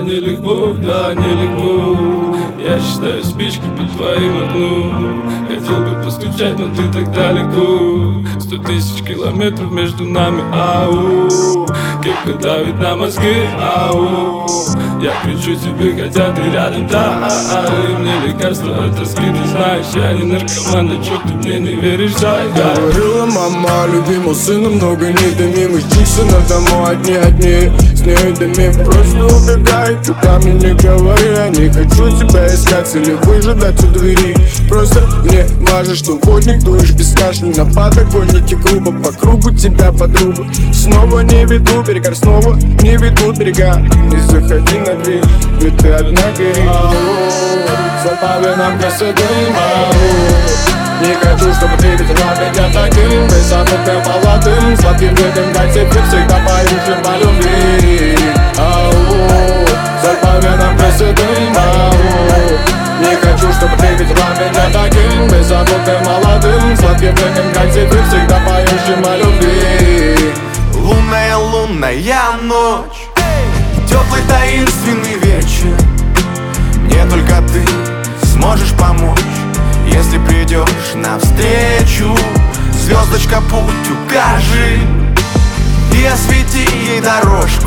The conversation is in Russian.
нелегко, да, нелегко Я считаю спички под твоим окном. Хотел бы постучать, но ты так далеко. Сто тысяч километров между нами, ау. Кепка давит на мозги, ау. Я кричу тебе, хотя ты рядом, да мне лекарство от тоски, ты знаешь Я не наркоман, а чё ты мне не веришь, да, да Говорила мама, любимого сына много не дымимых Джиксона домой одни, одни С ней дымим, просто убегай Пока мне не говори, я не хочу тебя искать Или выжидать у двери Просто мне важно, что водник дуешь без кашля На подоконнике грубо, по кругу тебя подруга Снова не веду берега, снова не ведут берега Не заходи на дверь, ведь ты одна горишь За половином красоты, не хочу, чтобы ты видела меня таким. Высоким, молодым, сладким видом Как теперь всегда поющим по любви. Ау, за поверным красотым, ау Не хочу, чтобы ты видела меня таким. Высоким, молодым, сладким видом Как теперь всегда поющим о любви. Лунная, лунная ночь. Теплый таинственный вечер Путь укажи И освети ей дорожку